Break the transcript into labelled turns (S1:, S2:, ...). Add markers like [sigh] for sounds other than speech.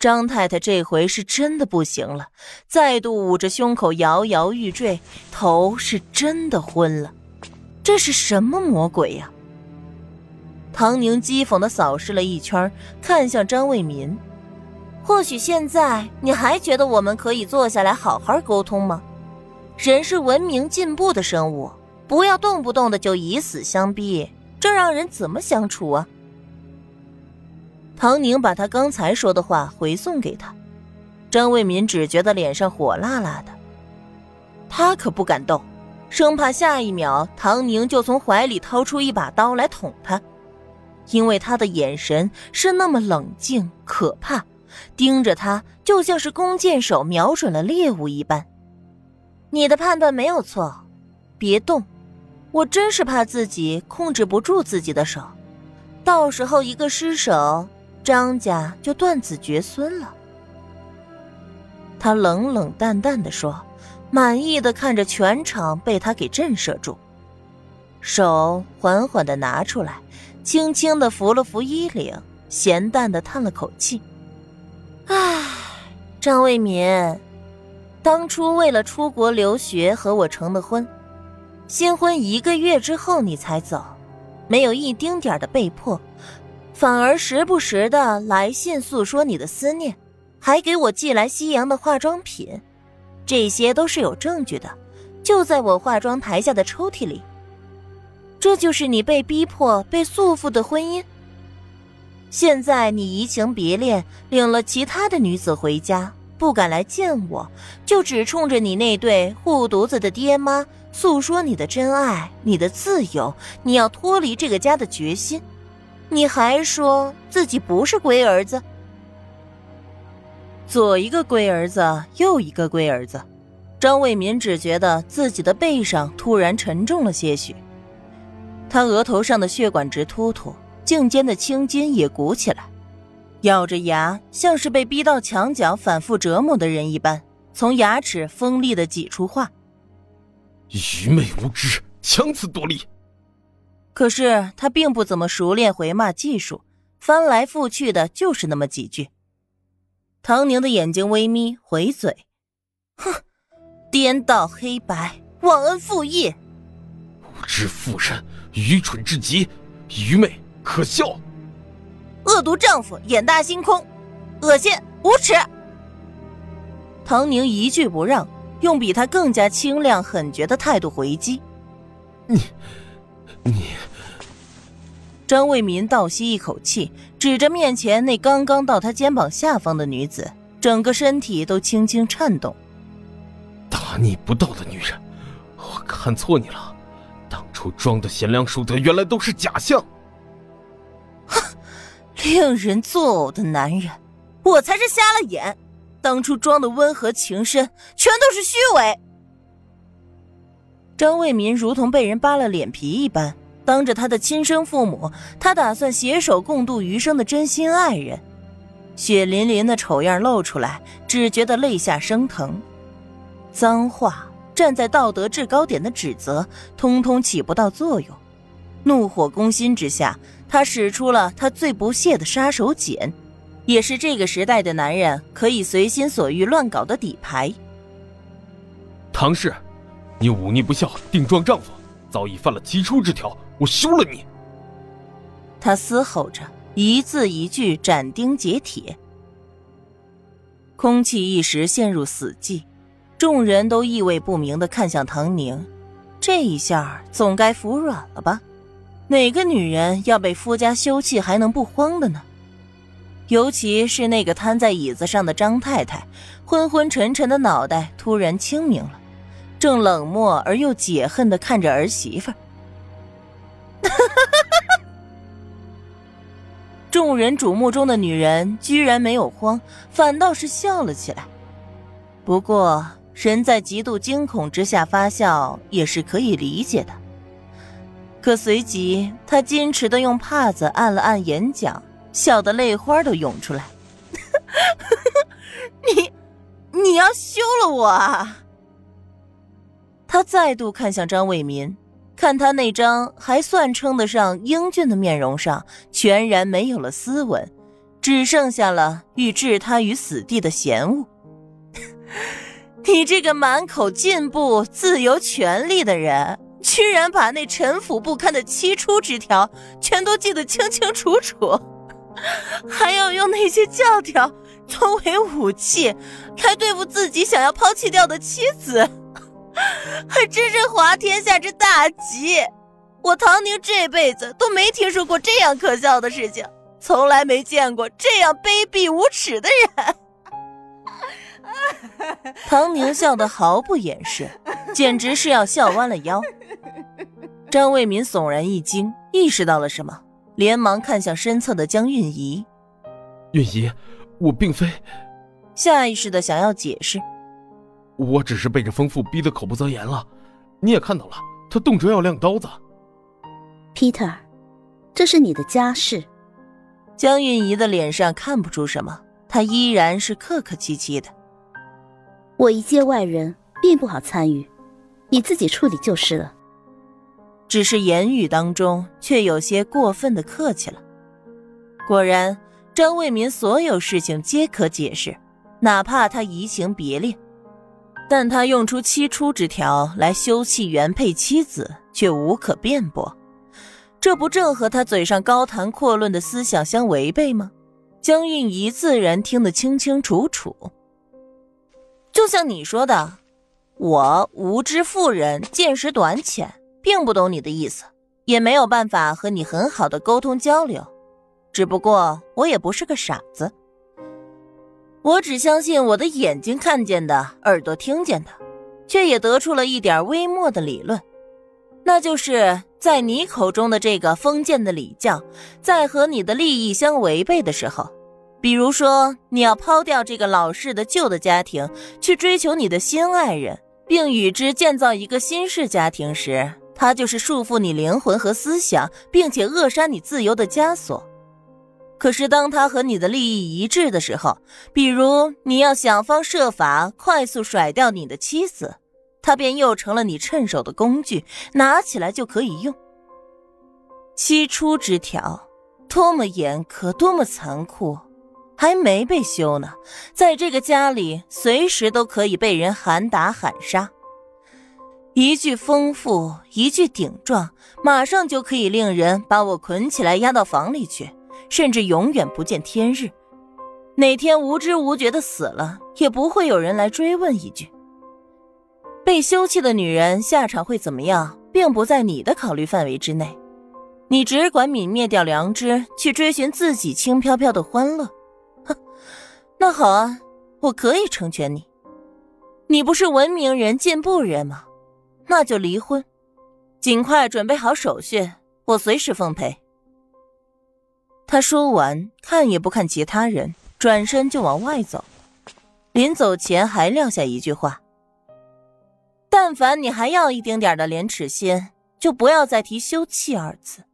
S1: 张太太这回是真的不行了，再度捂着胸口摇摇欲坠，头是真的昏了。这是什么魔鬼呀？唐宁讥讽的扫视了一圈，看向张卫民：“或许现在你还觉得我们可以坐下来好好沟通吗？人是文明进步的生物，不要动不动的就以死相逼，这让人怎么相处啊？”唐宁把他刚才说的话回送给他，张卫民只觉得脸上火辣辣的，他可不敢动，生怕下一秒唐宁就从怀里掏出一把刀来捅他，因为他的眼神是那么冷静可怕，盯着他就像是弓箭手瞄准了猎物一般。你的判断没有错，别动，我真是怕自己控制不住自己的手，到时候一个失手。张家就断子绝孙了。他冷冷淡淡的说，满意的看着全场被他给震慑住，手缓缓的拿出来，轻轻的扶了扶衣领，咸淡的叹了口气：“唉，张卫民，当初为了出国留学和我成的婚，新婚一个月之后你才走，没有一丁点的被迫。”反而时不时的来信诉说你的思念，还给我寄来西洋的化妆品，这些都是有证据的，就在我化妆台下的抽屉里。这就是你被逼迫、被束缚的婚姻。现在你移情别恋，领了其他的女子回家，不敢来见我，就只冲着你那对护犊子的爹妈诉说你的真爱、你的自由，你要脱离这个家的决心。你还说自己不是龟儿子？左一个龟儿子，右一个龟儿子，张卫民只觉得自己的背上突然沉重了些许，他额头上的血管直突突，颈间的青筋也鼓起来，咬着牙，像是被逼到墙角反复折磨的人一般，从牙齿锋利的挤出话：“
S2: 愚昧无知，强词夺理。”
S1: 可是他并不怎么熟练回骂技术，翻来覆去的就是那么几句。唐宁的眼睛微眯，回嘴：“哼，颠倒黑白，忘恩负义，
S2: 无知妇人，愚蠢至极，愚昧可笑，
S1: 恶毒丈夫，眼大心空，恶心无耻。”唐宁一句不让，用比他更加清亮狠绝的态度回击：“
S2: 你。”你，
S1: 张卫民倒吸一口气，指着面前那刚刚到他肩膀下方的女子，整个身体都轻轻颤动。
S2: 大逆不道的女人，我看错你了，当初装的贤良淑德，原来都是假象。
S1: 哼，令人作呕的男人，我才是瞎了眼，当初装的温和情深，全都是虚伪。张卫民如同被人扒了脸皮一般，当着他的亲生父母，他打算携手共度余生的真心爱人，血淋淋的丑样露出来，只觉得泪下生疼。脏话站在道德制高点的指责，通通起不到作用。怒火攻心之下，他使出了他最不屑的杀手锏，也是这个时代的男人可以随心所欲乱搞的底牌。
S2: 唐氏。你忤逆不孝，定撞丈夫，早已犯了奇出之条，我休了你！
S1: 他嘶吼着，一字一句斩钉截铁。空气一时陷入死寂，众人都意味不明的看向唐宁。这一下总该服软了吧？哪个女人要被夫家休弃还能不慌的呢？尤其是那个瘫在椅子上的张太太，昏昏沉沉的脑袋突然清明了。正冷漠而又解恨的看着儿媳妇儿，[laughs] 众人瞩目中的女人居然没有慌，反倒是笑了起来。不过，人在极度惊恐之下发笑也是可以理解的。可随即，他矜持的用帕子按了按眼角，笑得泪花都涌出来。[laughs] 你，你要休了我啊！他再度看向张卫民，看他那张还算称得上英俊的面容上，全然没有了斯文，只剩下了欲置他于死地的嫌恶。[laughs] 你这个满口进步、自由、权利的人，居然把那陈腐不堪的七出之条全都记得清清楚楚，[laughs] 还要用那些教条作为武器来对付自己想要抛弃掉的妻子，还 [laughs] 真是滑天下之大稽！我唐宁这辈子都没听说过这样可笑的事情，从来没见过这样卑鄙无耻的人。[laughs] 唐宁笑得毫不掩饰，简直是要笑弯了腰。张卫民悚然一惊，意识到了什么，连忙看向身侧的江韵仪。
S2: 韵仪，我并非……
S1: 下意识的想要解释，
S2: 我只是被这疯妇逼得口不择言了。你也看到了，他动辄要亮刀子。
S3: Peter，这是你的家事。
S1: 江韵仪的脸上看不出什么，她依然是客客气气的。
S3: 我一介外人，并不好参与，你自己处理就是了。
S1: 只是言语当中却有些过分的客气了。果然，张卫民所有事情皆可解释，哪怕他移情别恋，但他用出七出之条来休弃原配妻子，却无可辩驳。这不正和他嘴上高谈阔论的思想相违背吗？江韵仪自然听得清清楚楚。就像你说的，我无知妇人，见识短浅，并不懂你的意思，也没有办法和你很好的沟通交流。只不过我也不是个傻子，我只相信我的眼睛看见的，耳朵听见的，却也得出了一点微末的理论，那就是。在你口中的这个封建的礼教，在和你的利益相违背的时候，比如说你要抛掉这个老式的旧的家庭，去追求你的新爱人，并与之建造一个新式家庭时，它就是束缚你灵魂和思想，并且扼杀你自由的枷锁。可是当他和你的利益一致的时候，比如你要想方设法快速甩掉你的妻子。他便又成了你趁手的工具，拿起来就可以用。七出之条，多么严苛，多么残酷，还没被修呢，在这个家里，随时都可以被人喊打喊杀。一句丰富，一句顶撞，马上就可以令人把我捆起来压到房里去，甚至永远不见天日。哪天无知无觉的死了，也不会有人来追问一句。被休弃的女人下场会怎么样，并不在你的考虑范围之内，你只管泯灭掉良知，去追寻自己轻飘飘的欢乐。哼，那好啊，我可以成全你。你不是文明人、进步人吗？那就离婚，尽快准备好手续，我随时奉陪。他说完，看也不看其他人，转身就往外走。临走前还撂下一句话。但凡你还要一丁点的廉耻心，就不要再提“休妻”二字。